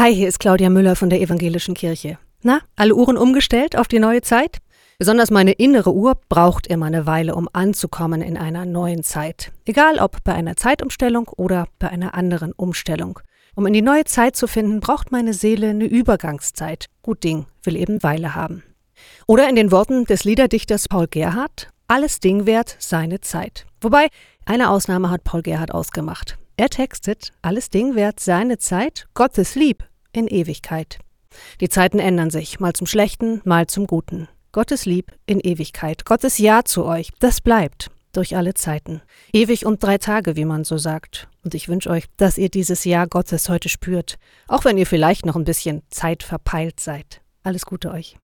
Hi, hier ist Claudia Müller von der Evangelischen Kirche. Na, alle Uhren umgestellt auf die neue Zeit? Besonders meine innere Uhr braucht immer eine Weile, um anzukommen in einer neuen Zeit. Egal ob bei einer Zeitumstellung oder bei einer anderen Umstellung. Um in die neue Zeit zu finden, braucht meine Seele eine Übergangszeit. Gut Ding will eben Weile haben. Oder in den Worten des Liederdichters Paul Gerhardt, alles Ding wert seine Zeit. Wobei, eine Ausnahme hat Paul Gerhardt ausgemacht. Er textet, alles Ding wert seine Zeit, Gottes Lieb in Ewigkeit. Die Zeiten ändern sich, mal zum Schlechten, mal zum Guten. Gottes Lieb in Ewigkeit, Gottes Ja zu euch, das bleibt durch alle Zeiten. Ewig und drei Tage, wie man so sagt. Und ich wünsche euch, dass ihr dieses Ja Gottes heute spürt, auch wenn ihr vielleicht noch ein bisschen zeitverpeilt seid. Alles Gute euch.